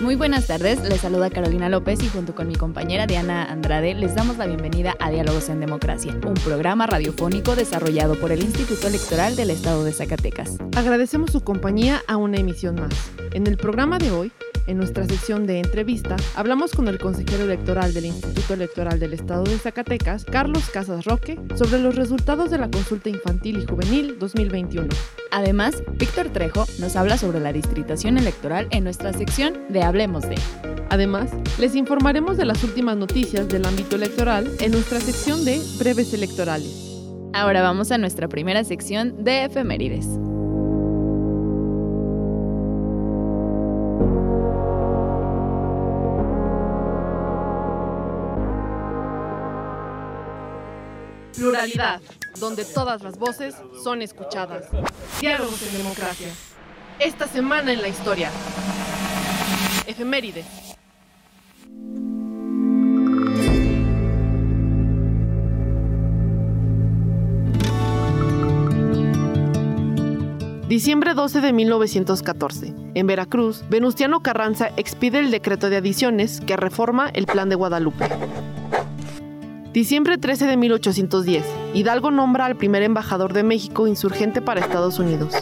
Muy buenas tardes, les saluda Carolina López y junto con mi compañera Diana Andrade les damos la bienvenida a Diálogos en Democracia, un programa radiofónico desarrollado por el Instituto Electoral del Estado de Zacatecas. Agradecemos su compañía a una emisión más. En el programa de hoy en nuestra sección de entrevista, hablamos con el consejero electoral del Instituto Electoral del Estado de Zacatecas, Carlos Casas Roque, sobre los resultados de la consulta infantil y juvenil 2021. Además, Víctor Trejo nos habla sobre la distritación electoral en nuestra sección de Hablemos de. Además, les informaremos de las últimas noticias del ámbito electoral en nuestra sección de Breves Electorales. Ahora vamos a nuestra primera sección de efemérides. Pluralidad, donde todas las voces son escuchadas. Diálogos en democracia. Esta semana en la historia. Efemérides. Diciembre 12 de 1914. En Veracruz, Venustiano Carranza expide el decreto de adiciones que reforma el Plan de Guadalupe. Diciembre 13 de 1810. Hidalgo nombra al primer embajador de México insurgente para Estados Unidos.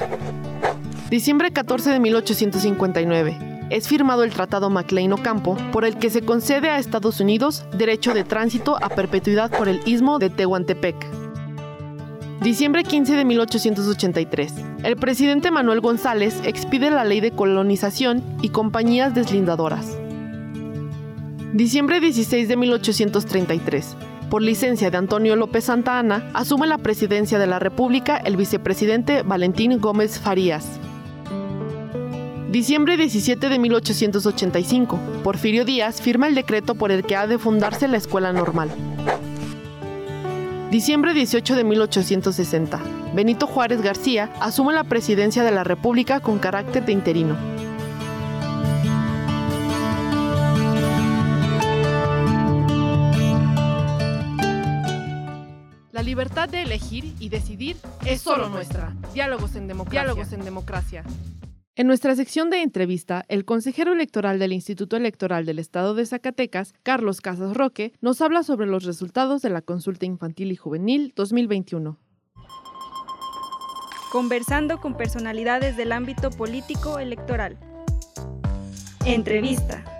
Diciembre 14 de 1859. Es firmado el Tratado MacLean-Ocampo, por el que se concede a Estados Unidos derecho de tránsito a perpetuidad por el istmo de Tehuantepec. Diciembre 15 de 1883. El presidente Manuel González expide la ley de colonización y compañías deslindadoras. Diciembre 16 de 1833 por licencia de Antonio López Santa Ana, asume la presidencia de la República el vicepresidente Valentín Gómez Farías. Diciembre 17 de 1885. Porfirio Díaz firma el decreto por el que ha de fundarse la Escuela Normal. Diciembre 18 de 1860. Benito Juárez García asume la presidencia de la República con carácter de interino. Libertad de elegir y decidir es solo nuestra. Diálogos en democracia. Diálogos en democracia. En nuestra sección de entrevista, el consejero electoral del Instituto Electoral del Estado de Zacatecas, Carlos Casas Roque, nos habla sobre los resultados de la consulta infantil y juvenil 2021. Conversando con personalidades del ámbito político electoral. Entrevista.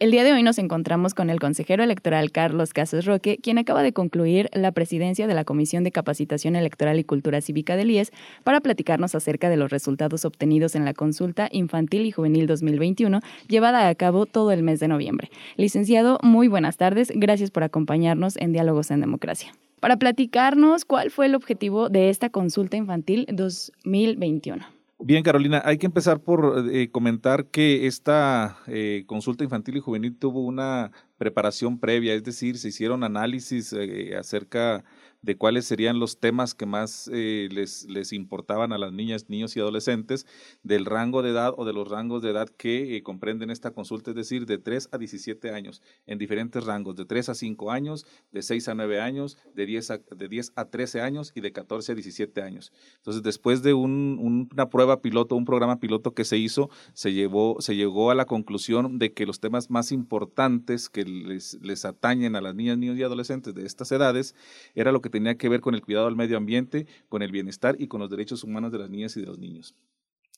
El día de hoy nos encontramos con el consejero electoral Carlos Casas Roque, quien acaba de concluir la presidencia de la Comisión de Capacitación Electoral y Cultura Cívica del IES para platicarnos acerca de los resultados obtenidos en la consulta infantil y juvenil 2021 llevada a cabo todo el mes de noviembre. Licenciado, muy buenas tardes. Gracias por acompañarnos en Diálogos en Democracia. Para platicarnos cuál fue el objetivo de esta consulta infantil 2021. Bien, Carolina, hay que empezar por eh, comentar que esta eh, consulta infantil y juvenil tuvo una preparación previa, es decir, se hicieron análisis eh, acerca de cuáles serían los temas que más eh, les, les, importaban a las niñas, niños y adolescentes del rango de edad o de los rangos de edad que eh, comprenden esta consulta, es decir, de 3 a 17 años, en diferentes rangos, de 3 a 5 años, de 6 a 9 años, de 10 a, de 10 a 13 años y de 14 a 17 años. Entonces, después de un, un, una prueba piloto, un programa piloto que se hizo, se, llevó, se llegó a la conclusión de que los temas más importantes que les, les atañen a las niñas, niños y adolescentes de estas edades era lo que tenía que ver con el cuidado al medio ambiente, con el bienestar y con los derechos humanos de las niñas y de los niños.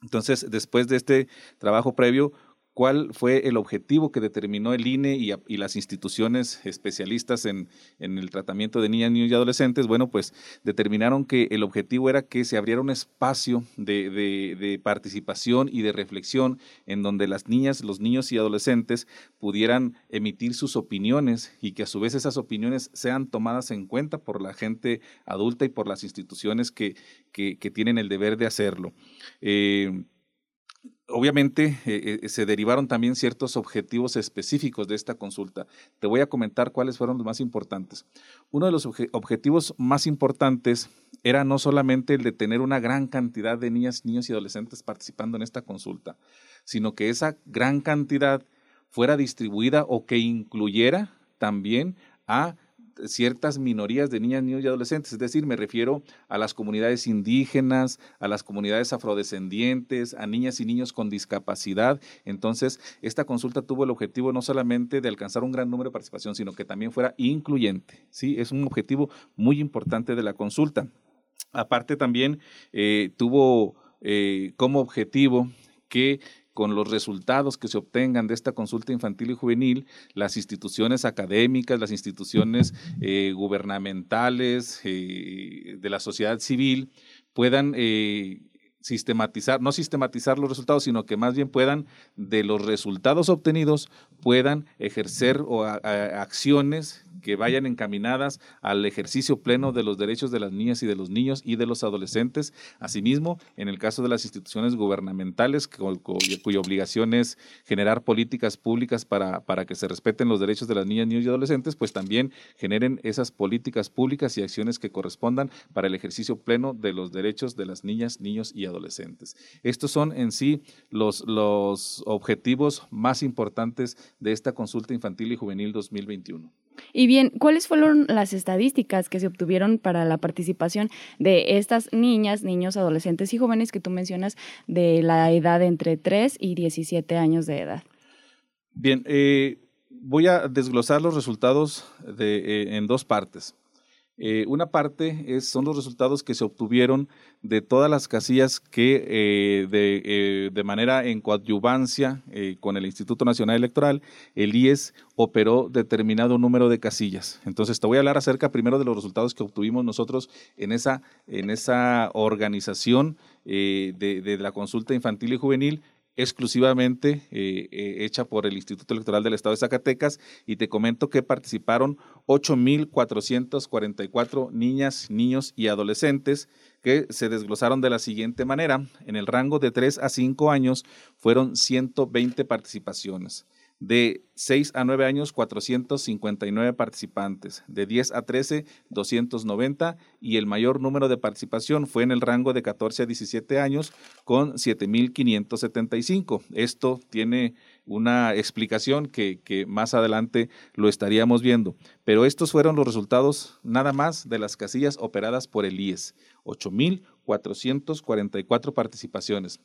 Entonces, después de este trabajo previo, cuál fue el objetivo que determinó el INE y, las instituciones especialistas en, el tratamiento de niñas, niños y adolescentes. Bueno, pues determinaron que el objetivo era que se abriera un espacio de, participación y de reflexión en donde las niñas, los niños y adolescentes pudieran emitir sus opiniones y que a su vez esas opiniones sean tomadas en cuenta por la gente adulta y por las instituciones que, tienen el deber de hacerlo. Eh, obviamente eh, eh, se derivaron también ciertos objetivos específicos de esta consulta. Te voy a comentar cuáles fueron los más importantes. Uno de los objetivos más importantes era no solamente el de tener una gran cantidad de niñas, niños y adolescentes participando en esta consulta, sino que esa gran cantidad fuera distribuida o que incluyera también a ciertas minorías de niñas, niños y adolescentes, es decir, me refiero a las comunidades indígenas, a las comunidades afrodescendientes, a niñas y niños con discapacidad. Entonces, esta consulta tuvo el objetivo no solamente de alcanzar un gran número de participación, sino que también fuera incluyente. ¿sí? Es un objetivo muy importante de la consulta. Aparte también eh, tuvo eh, como objetivo que con los resultados que se obtengan de esta consulta infantil y juvenil, las instituciones académicas, las instituciones eh, gubernamentales, eh, de la sociedad civil, puedan eh, sistematizar, no sistematizar los resultados, sino que más bien puedan, de los resultados obtenidos, puedan ejercer o acciones que vayan encaminadas al ejercicio pleno de los derechos de las niñas y de los niños y de los adolescentes. Asimismo, en el caso de las instituciones gubernamentales, cuya obligación es generar políticas públicas para, para que se respeten los derechos de las niñas, niños y adolescentes, pues también generen esas políticas públicas y acciones que correspondan para el ejercicio pleno de los derechos de las niñas, niños y adolescentes. Estos son en sí los, los objetivos más importantes de esta consulta infantil y juvenil 2021. Y bien, ¿cuáles fueron las estadísticas que se obtuvieron para la participación de estas niñas, niños, adolescentes y jóvenes que tú mencionas de la edad entre 3 y 17 años de edad? Bien, eh, voy a desglosar los resultados eh, en dos partes. Eh, una parte es, son los resultados que se obtuvieron de todas las casillas que eh, de, eh, de, manera en coadyuvancia con el Instituto Nacional Electoral, el IES operó determinado número de casillas. Entonces te voy a hablar acerca primero de los resultados que obtuvimos nosotros en esa, en esa organización de la consulta infantil y juvenil exclusivamente eh, eh, hecha por el Instituto Electoral del Estado de Zacatecas y te comento que participaron 8.444 niñas, niños y adolescentes que se desglosaron de la siguiente manera. En el rango de 3 a 5 años fueron 120 participaciones. De 6 a 9 años, 459 participantes. De 10 a 13, 290. Y el mayor número de participación fue en el rango de 14 a 17 años, con 7.575. Esto tiene una explicación que, que, más adelante lo estaríamos viendo. Pero estos fueron los resultados nada más de las casillas operadas por el IES. 8.444 participaciones.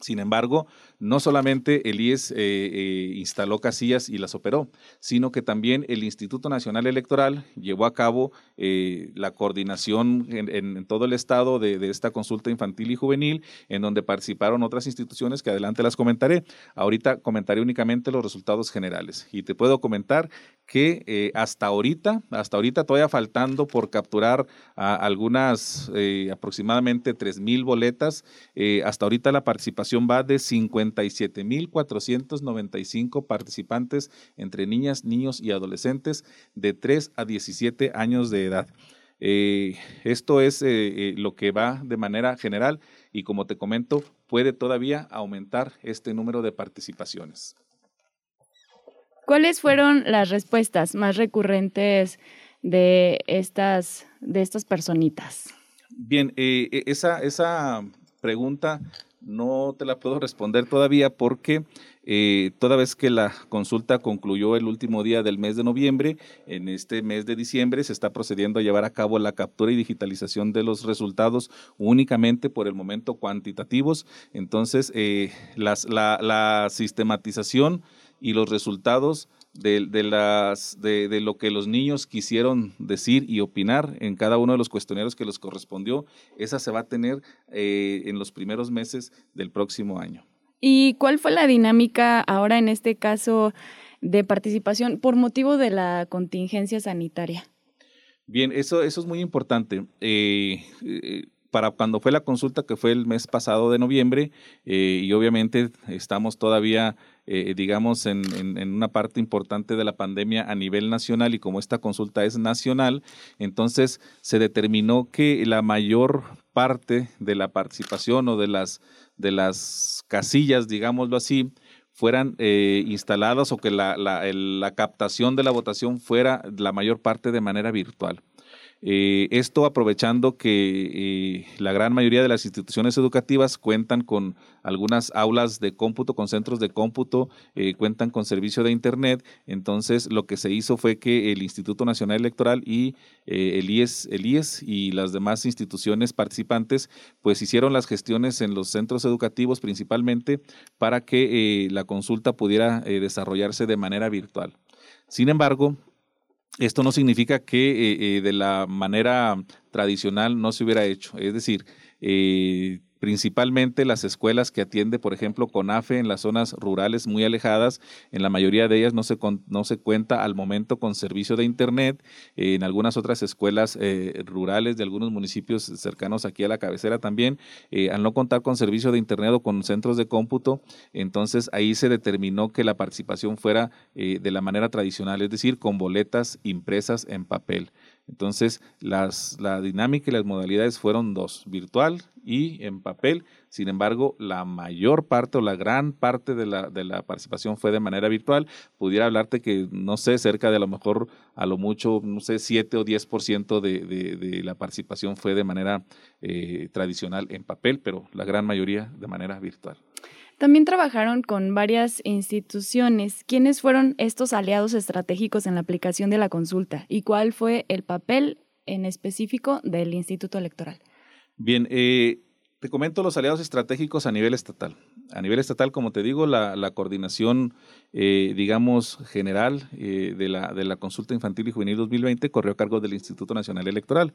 Sin embargo, no solamente el IES eh, eh, instaló casillas y las operó, sino que también el Instituto Nacional Electoral llevó a cabo eh, la coordinación en, todo el estado de, esta consulta infantil y juvenil, en donde participaron otras instituciones que adelante las comentaré. Ahorita comentaré únicamente los resultados generales. Y te puedo comentar que hasta ahorita, hasta ahorita todavía faltando por capturar algunas aproximadamente 3 mil boletas, hasta ahorita la participación va de 57 mil 495 participantes entre niñas, niños y adolescentes de 3 a 17 años de edad. esto es lo que va de manera general y como te comento, puede todavía aumentar este número de participaciones. ¿Cuáles fueron las respuestas más recurrentes de estas, de estas personitas? Bien, eh, e, esa, esa pregunta no te la puedo responder todavía porque eh, toda vez que la consulta concluyó el último día del mes de noviembre, en este mes de diciembre se está procediendo a llevar a cabo la captura y digitalización de los resultados únicamente por el momento cuantitativos. Entonces, eh, la sistematización y los resultados de, las, de, lo que los niños quisieron decir y opinar en cada uno de los cuestionarios que les correspondió, esa se va a tener eh, en los primeros meses del próximo año. ¿Y cuál fue la dinámica ahora en este caso de participación por motivo de la contingencia sanitaria? Bien, eso, eso es muy importante. Eh, eh, para cuando fue la consulta, que fue el mes pasado de noviembre, eh, y obviamente estamos todavía, digamos, en, en, una parte importante de la pandemia a nivel nacional, y como esta consulta es nacional, entonces se determinó que la mayor parte de la participación o de las, de las casillas, digámoslo así, fueran eh, instaladas o que la, la, captación de la votación fuera la mayor parte de manera virtual. Eh, esto aprovechando que eh, la gran mayoría de las instituciones educativas cuentan con algunas aulas de cómputo, con centros de cómputo, eh, cuentan con servicio de Internet. Entonces, lo que se hizo fue que el Instituto Nacional Electoral y el, IES, el IES y las demás instituciones participantes, pues hicieron las gestiones en los centros educativos principalmente para que la consulta pudiera desarrollarse de manera virtual. Sin embargo, esto no significa que eh, eh, de la manera tradicional no se hubiera hecho. Es decir, eh, principalmente las escuelas que atiende, por ejemplo, CONAFE en las zonas rurales muy alejadas, en la mayoría de ellas no se, no se cuenta al momento con servicio de Internet, en algunas otras escuelas eh, rurales de algunos municipios cercanos aquí a la cabecera también, eh, al no contar con servicio de Internet o con centros de cómputo, entonces ahí se determinó que la participación fuera eh, de la manera tradicional, es decir, con boletas impresas en papel. Entonces, las, la dinámica y las modalidades fueron dos, virtual y en papel. Sin embargo, la mayor parte o la gran parte de la, de la participación fue de manera virtual. Pudiera hablarte que, no sé, cerca de a lo mejor, a lo mucho, no sé, 7 o 10% de, de, de la participación fue de manera eh, tradicional en papel, pero la gran mayoría de manera virtual. También trabajaron con varias instituciones. ¿Quiénes fueron estos aliados estratégicos en la aplicación de la consulta y cuál fue el papel en específico del Instituto Electoral? Bien, eh, te comento los aliados estratégicos a nivel estatal. A nivel estatal, como te digo, la, coordinación, eh, digamos, general eh, de, la, de la consulta infantil y juvenil 2020 corrió a cargo del Instituto Nacional Electoral,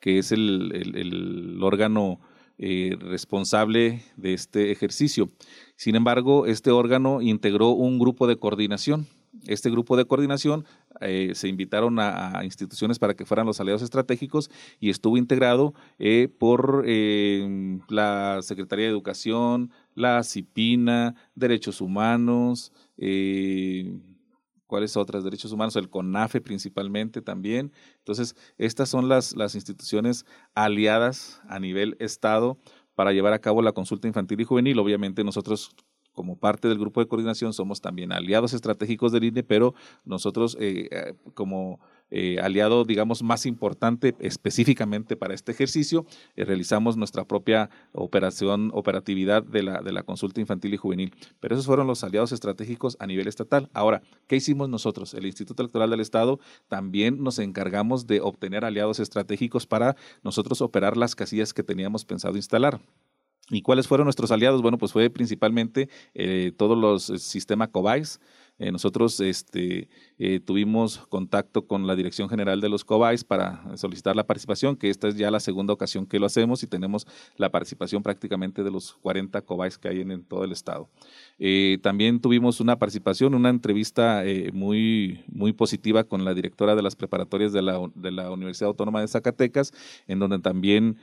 que es el, el órgano eh, responsable de este ejercicio. Sin embargo, este órgano integró un grupo de coordinación. Este grupo de coordinación eh, se invitaron a, instituciones para que fueran los aliados estratégicos y estuvo integrado eh, por la Secretaría de Educación, la CIPINA, Derechos Humanos, cuáles otras derechos humanos, el CONAFE principalmente también. Entonces, estas son las, las instituciones aliadas a nivel Estado para llevar a cabo la consulta infantil y juvenil. Obviamente nosotros como parte del grupo de coordinación somos también aliados estratégicos del INE, pero nosotros eh, eh, como eh, aliado, digamos, más importante específicamente para este ejercicio, realizamos nuestra propia operación, operatividad de la, de la consulta infantil y juvenil. Pero esos fueron los aliados estratégicos a nivel estatal. Ahora, ¿qué hicimos nosotros? El Instituto Electoral del Estado también nos encargamos de obtener aliados estratégicos para nosotros operar las casillas que teníamos pensado instalar. ¿Y cuáles fueron nuestros aliados? Bueno, pues fue principalmente eh, todos los sistemas COBAIS, eh, nosotros este, eh, tuvimos contacto con la Dirección General de los COBAIS para solicitar la participación, que esta es ya la segunda ocasión que lo hacemos y tenemos la participación prácticamente de los 40 COBAIS que hay en, todo el estado. Eh, también tuvimos una participación, una entrevista muy, muy positiva con la directora de las preparatorias de la, de la Universidad Autónoma de Zacatecas, en donde también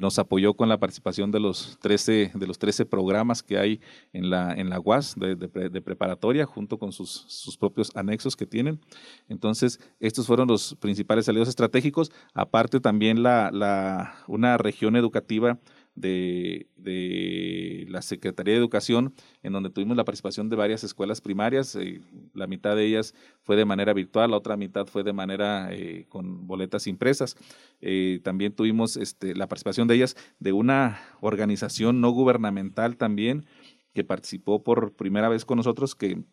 nos apoyó con la participación de los 13, de los 13 programas que hay en la, en la UAS de, de preparatoria, junto con sus, sus propios anexos que tienen. Entonces, estos fueron los principales aliados estratégicos. Aparte también la, la, una región educativa de, de, la Secretaría de Educación, en donde tuvimos la participación de varias escuelas primarias. Eh, la mitad de ellas fue de manera virtual, la otra mitad fue de manera eh, con boletas impresas. Eh, también tuvimos este, la participación de ellas de una organización no gubernamental también que participó por primera vez con nosotros, que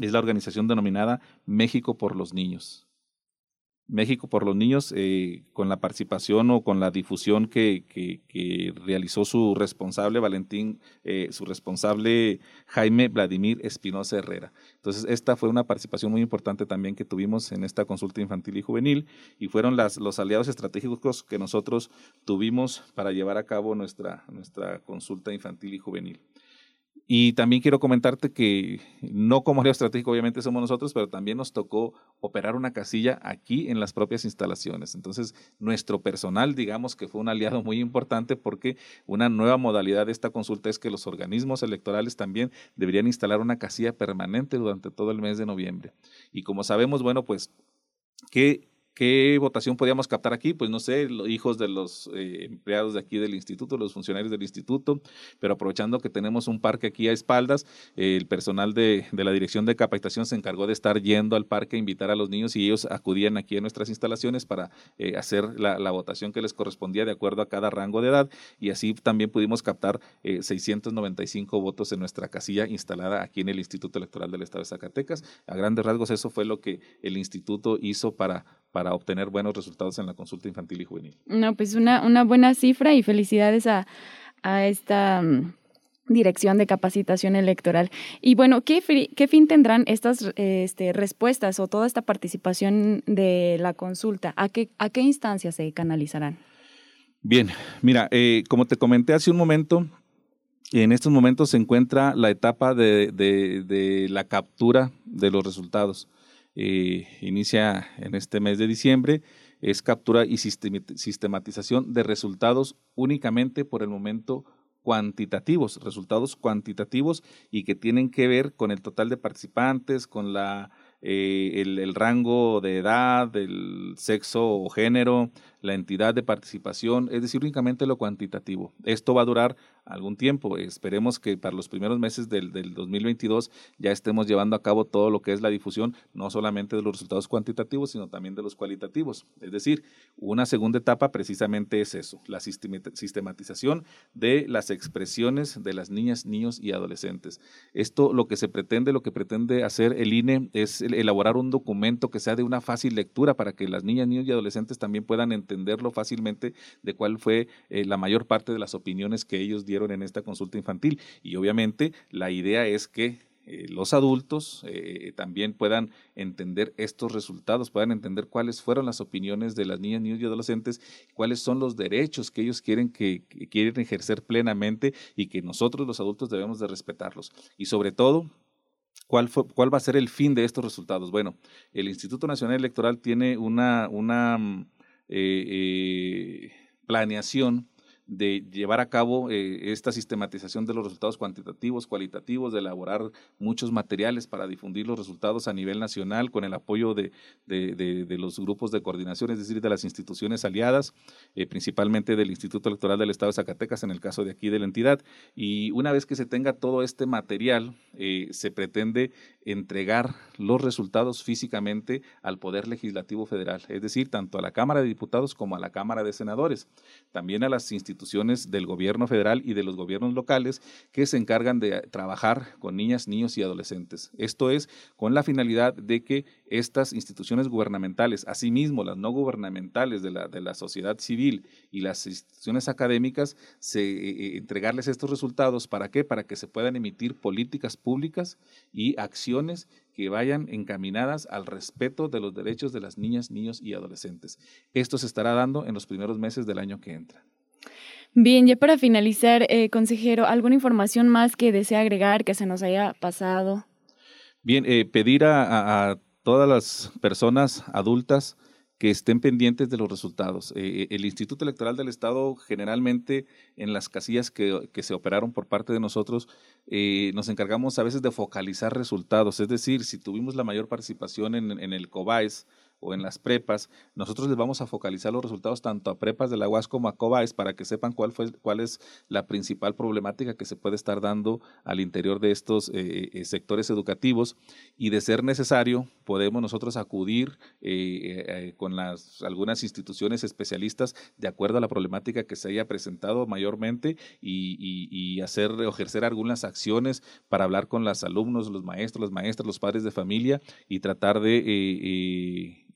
es la organización denominada México por los Niños. México por los Niños, eh, con la participación o con la difusión que, que, realizó su responsable Valentín, eh, su responsable Jaime Vladimir Espinosa Herrera. Entonces, esta fue una participación muy importante también que tuvimos en esta consulta infantil y juvenil y fueron las, los aliados estratégicos que nosotros tuvimos para llevar a cabo nuestra, nuestra consulta infantil y juvenil. Y también quiero comentarte que no como área estratégico obviamente somos nosotros, pero también nos tocó operar una casilla aquí en las propias instalaciones. Entonces, nuestro personal, digamos que fue un aliado muy importante porque una nueva modalidad de esta consulta es que los organismos electorales también deberían instalar una casilla permanente durante todo el mes de noviembre. Y como sabemos, bueno, pues que ¿Qué votación podíamos captar aquí? Pues no sé, hijos de los eh, empleados de aquí del instituto, los funcionarios del instituto, pero aprovechando que tenemos un parque aquí a espaldas, el personal de, la dirección de capacitación se encargó de estar yendo al parque a invitar a los niños y ellos acudían aquí a nuestras instalaciones para eh, hacer la, votación que les correspondía de acuerdo a cada rango de edad y así también pudimos captar 695 eh, votos en nuestra casilla instalada aquí en el Instituto Electoral del Estado de Zacatecas. A grandes rasgos eso fue lo que el instituto hizo para para obtener buenos resultados en la consulta infantil y juvenil. No, pues una, una buena cifra y felicidades a, a esta mm, Dirección de Capacitación Electoral. Y bueno, ¿qué, qué fin tendrán estas este, respuestas o toda esta participación de la consulta? ¿A qué, a qué instancias se canalizarán? Bien, mira, eh, como te comenté hace un momento, en estos momentos se encuentra la etapa de, de, de la captura de los resultados. Eh, inicia en este mes de diciembre, es captura y sistematización de resultados únicamente por el momento cuantitativos, resultados cuantitativos y que tienen que ver con el total de participantes, con la, eh, el, rango de edad, el sexo o género, la entidad de participación, es decir, únicamente lo cuantitativo. Esto va a durar algún tiempo. Esperemos que para los primeros meses del, del, 2022 ya estemos llevando a cabo todo lo que es la difusión, no solamente de los resultados cuantitativos, sino también de los cualitativos. Es decir, una segunda etapa precisamente es eso, la sistematización de las expresiones de las niñas, niños y adolescentes. Esto lo que se pretende, lo que pretende hacer el INE es elaborar un documento que sea de una fácil lectura para que las niñas, niños y adolescentes también puedan entenderlo fácilmente de cuál fue eh, la mayor parte de las opiniones que ellos dieron en esta consulta infantil. Y obviamente la idea es que eh, los adultos eh, también puedan entender estos resultados, puedan entender cuáles fueron las opiniones de las niñas, niños y adolescentes, cuáles son los derechos que ellos quieren que, quieren ejercer plenamente y que nosotros los adultos debemos de respetarlos. Y sobre todo, ¿Cuál, fue, ¿Cuál va a ser el fin de estos resultados? Bueno, el Instituto Nacional Electoral tiene una, una mm, eh, eh, planeación de llevar a cabo eh, esta sistematización de los resultados cuantitativos, cualitativos, de elaborar muchos materiales para difundir los resultados a nivel nacional con el apoyo de, los grupos de coordinación, es decir, de las instituciones aliadas, eh, principalmente del Instituto Electoral del Estado de Zacatecas, en el caso de aquí de la entidad. Y una vez que se tenga todo este material, eh, se pretende entregar los resultados físicamente al Poder Legislativo Federal, es decir, tanto a la Cámara de Diputados como a la Cámara de Senadores, también a las instituciones instituciones del gobierno federal y de los gobiernos locales que se encargan de trabajar con niñas, niños y adolescentes. Esto es con la finalidad de que estas instituciones gubernamentales, asimismo las no gubernamentales de la, de la sociedad civil y las instituciones académicas, se, eh, eh, entregarles estos resultados. ¿Para qué? Para que se puedan emitir políticas públicas y acciones que vayan encaminadas al respeto de los derechos de las niñas, niños y adolescentes. Esto se estará dando en los primeros meses del año que entra. Bien, ya para finalizar, eh, consejero, ¿alguna información más que desea agregar que se nos haya pasado? Bien, eh, pedir a, todas las personas adultas que estén pendientes de los resultados. Eh, el Instituto Electoral del Estado generalmente en las casillas que, se operaron por parte de nosotros nos encargamos a veces de focalizar resultados, es decir, si tuvimos la mayor participación en, en el COBAES, o en las prepas, nosotros les vamos a focalizar los resultados tanto a prepas de la UAS como a COBAES para que sepan cuál, fue, cuál es la principal problemática que se puede estar dando al interior de estos eh, eh, sectores educativos. Y de ser necesario podemos nosotros acudir eh, con las, algunas instituciones especialistas de acuerdo a la problemática que se haya presentado mayormente y, hacer ejercer algunas acciones para hablar con los alumnos, los maestros, las maestras, los padres de familia y tratar de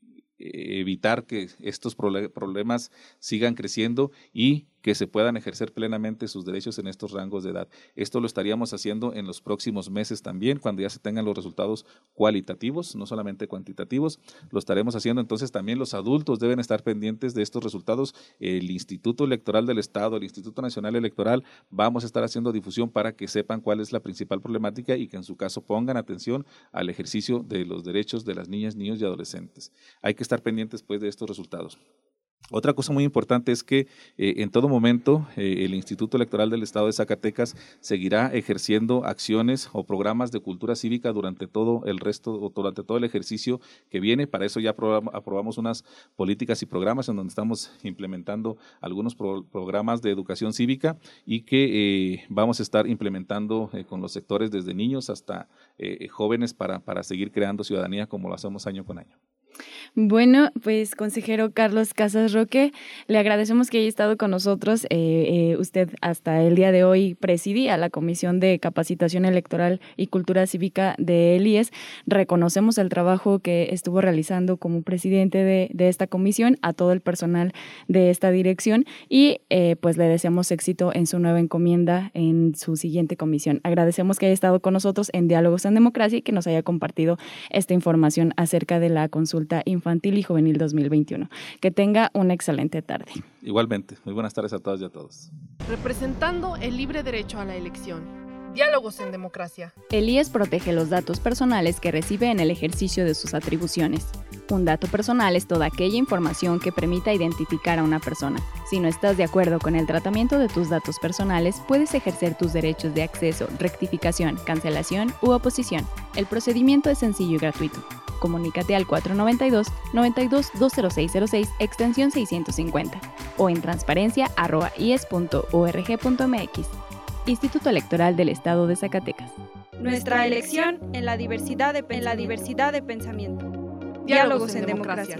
evitar que estos problemas sigan creciendo y que se puedan ejercer plenamente sus derechos en estos rangos de edad. Esto lo estaríamos haciendo en los próximos meses también, cuando ya se tengan los resultados cualitativos, no solamente cuantitativos, lo estaremos haciendo. Entonces también los adultos deben estar pendientes de estos resultados. El Instituto Electoral del Estado, el Instituto Nacional Electoral, vamos a estar haciendo difusión para que sepan cuál es la principal problemática y que en su caso pongan atención al ejercicio de los derechos de las niñas, niños y adolescentes. Hay que estar pendientes pues de estos resultados. Otra cosa muy importante es que eh, en todo momento eh, el Instituto Electoral del Estado de Zacatecas seguirá ejerciendo acciones o programas de cultura cívica durante todo el resto o durante todo el ejercicio que viene. Para eso ya aprobamos, unas políticas y programas en donde estamos implementando algunos programas de educación cívica y que eh, vamos a estar implementando con los sectores desde niños hasta jóvenes para, para seguir creando ciudadanía como lo hacemos año con año. Bueno, pues consejero Carlos Casas Roque, le agradecemos que haya estado con nosotros. Eh, eh, usted hasta el día de hoy presidía la Comisión de Capacitación Electoral y Cultura Cívica de ELIES. Reconocemos el trabajo que estuvo realizando como presidente de, esta comisión, a todo el personal de esta dirección y eh, pues le deseamos éxito en su nueva encomienda en su siguiente comisión. Agradecemos que haya estado con nosotros en Diálogos en Democracia y que nos haya compartido esta información acerca de la consulta Infantil y Juvenil 2021. Que tenga una excelente tarde. Igualmente, muy buenas tardes a todas y a todos. Representando el libre derecho a la elección. Diálogos en democracia. El IES protege los datos personales que recibe en el ejercicio de sus atribuciones. Un dato personal es toda aquella información que permita identificar a una persona. Si no estás de acuerdo con el tratamiento de tus datos personales, puedes ejercer tus derechos de acceso, rectificación, cancelación u oposición. El procedimiento es sencillo y gratuito. Comunícate al 492-92-20606, extensión 650, o en transparencia.ies.org.mx. Instituto Electoral del Estado de Zacatecas. Nuestra elección en la diversidad de, en la diversidad de pensamiento. Diálogos, en, democracia.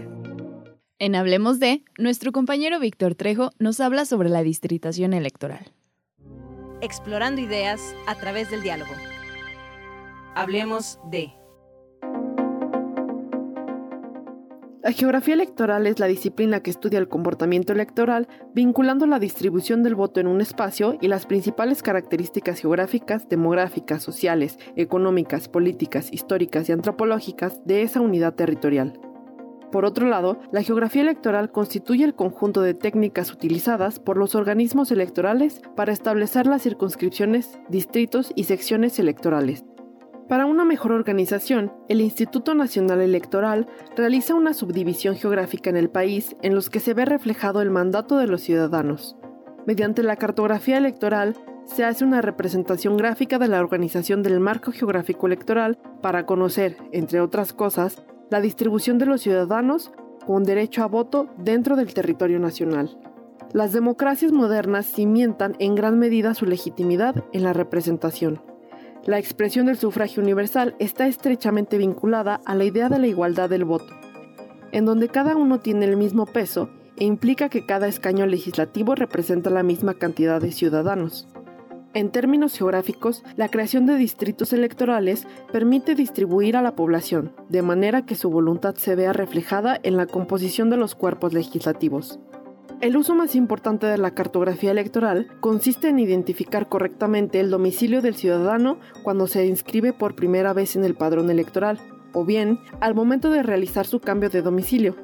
En Hablemos de, nuestro compañero Víctor Trejo nos habla sobre la distritación electoral. Explorando ideas a través del diálogo. Hablemos de... La geografía electoral es la disciplina que estudia el comportamiento electoral vinculando la distribución del voto en un espacio y las principales características geográficas, demográficas, sociales, económicas, políticas, históricas y antropológicas de esa unidad territorial. Por otro lado, la geografía electoral constituye el conjunto de técnicas utilizadas por los organismos electorales para establecer las circunscripciones, distritos y secciones electorales. Para una mejor organización, el Instituto Nacional Electoral realiza una subdivisión geográfica en el país en los que se ve reflejado el mandato de los ciudadanos. Mediante la cartografía electoral, se hace una representación gráfica de la organización del marco geográfico electoral para conocer, entre otras cosas, la distribución de los ciudadanos con derecho a voto dentro del territorio nacional. Las democracias modernas cimientan en gran medida su legitimidad en la representación. La expresión del sufragio universal está estrechamente vinculada a la idea de la igualdad del voto, en donde cada uno tiene el mismo peso e implica que cada escaño legislativo representa la misma cantidad de ciudadanos. En términos geográficos, la creación de distritos electorales permite distribuir a la población, de manera que su voluntad se vea reflejada en la composición de los cuerpos legislativos. El uso más importante de la cartografía electoral consiste en identificar correctamente el domicilio del ciudadano cuando se inscribe por primera vez en el padrón electoral, o bien al momento de realizar su cambio de domicilio.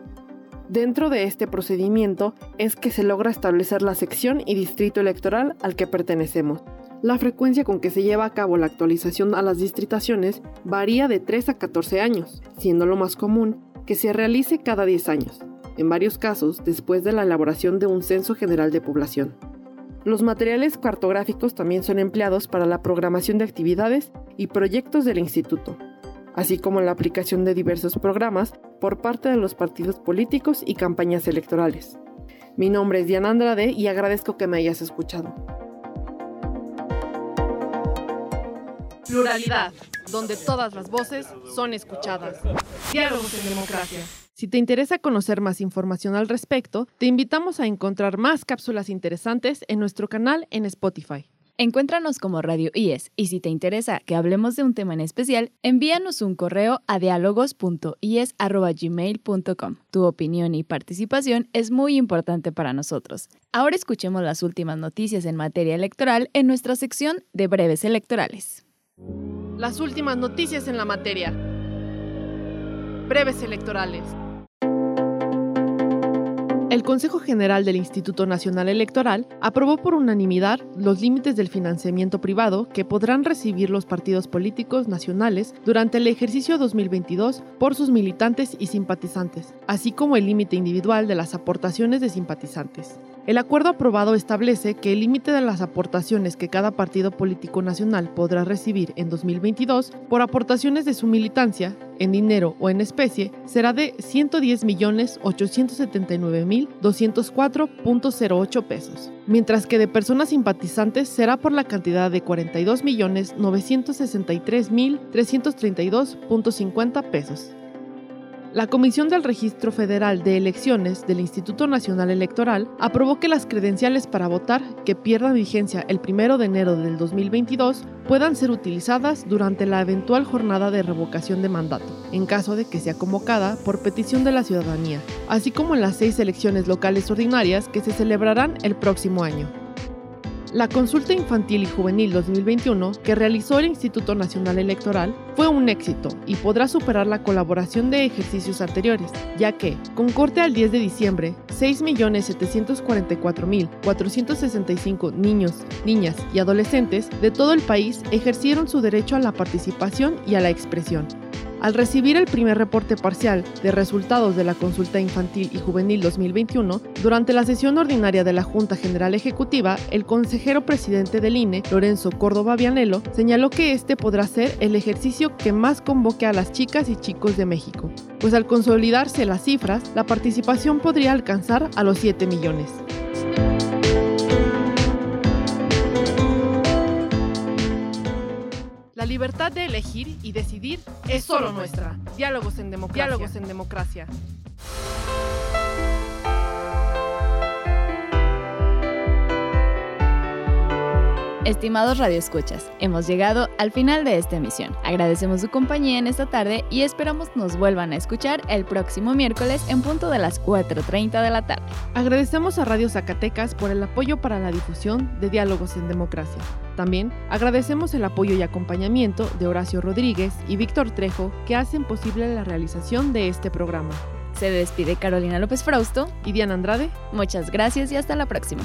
Dentro de este procedimiento es que se logra establecer la sección y distrito electoral al que pertenecemos. La frecuencia con que se lleva a cabo la actualización a las distritaciones varía de 3 a 14 años, siendo lo más común que se realice cada 10 años en varios casos después de la elaboración de un censo general de población. Los materiales cartográficos también son empleados para la programación de actividades y proyectos del instituto, así como la aplicación de diversos programas por parte de los partidos políticos y campañas electorales. Mi nombre es Diana Andrade y agradezco que me hayas escuchado. Pluralidad, donde todas las voces son escuchadas. Diálogos en democracia. Si te interesa conocer más información al respecto, te invitamos a encontrar más cápsulas interesantes en nuestro canal en Spotify. Encuéntranos como Radio IES y si te interesa que hablemos de un tema en especial, envíanos un correo a diálogos.ies.gmail.com. Tu opinión y participación es muy importante para nosotros. Ahora escuchemos las últimas noticias en materia electoral en nuestra sección de breves electorales. Las últimas noticias en la materia. Breves electorales. El Consejo General del Instituto Nacional Electoral aprobó por unanimidad los límites del financiamiento privado que podrán recibir los partidos políticos nacionales durante el ejercicio 2022 por sus militantes y simpatizantes, así como el límite individual de las aportaciones de simpatizantes. El acuerdo aprobado establece que el límite de las aportaciones que cada partido político nacional podrá recibir en 2022 por aportaciones de su militancia, en dinero o en especie, será de 110.879.204.08 pesos, mientras que de personas simpatizantes será por la cantidad de 42.963.332.50 pesos. La Comisión del Registro Federal de Elecciones del Instituto Nacional Electoral aprobó que las credenciales para votar que pierdan vigencia el 1 de enero del 2022 puedan ser utilizadas durante la eventual jornada de revocación de mandato, en caso de que sea convocada por petición de la ciudadanía, así como en las seis elecciones locales ordinarias que se celebrarán el próximo año. La consulta infantil y juvenil 2021 que realizó el Instituto Nacional Electoral fue un éxito y podrá superar la colaboración de ejercicios anteriores, ya que, con corte al 10 de diciembre, 6.744.465 niños, niñas y adolescentes de todo el país ejercieron su derecho a la participación y a la expresión. Al recibir el primer reporte parcial de resultados de la consulta infantil y juvenil 2021, durante la sesión ordinaria de la Junta General Ejecutiva, el consejero presidente del INE, Lorenzo Córdoba Vianello, señaló que este podrá ser el ejercicio que más convoque a las chicas y chicos de México, pues al consolidarse las cifras, la participación podría alcanzar a los 7 millones. La libertad de elegir y decidir es solo nuestra. Diálogos en democracia. Diálogos en democracia. Estimados radioescuchas, hemos llegado al final de esta emisión. Agradecemos su compañía en esta tarde y esperamos nos vuelvan a escuchar el próximo miércoles en punto de las 4.30 de la tarde. Agradecemos a Radio Zacatecas por el apoyo para la difusión de Diálogos en Democracia. También agradecemos el apoyo y acompañamiento de Horacio Rodríguez y Víctor Trejo que hacen posible la realización de este programa. Se despide Carolina López Frausto y Diana Andrade. Muchas gracias y hasta la próxima.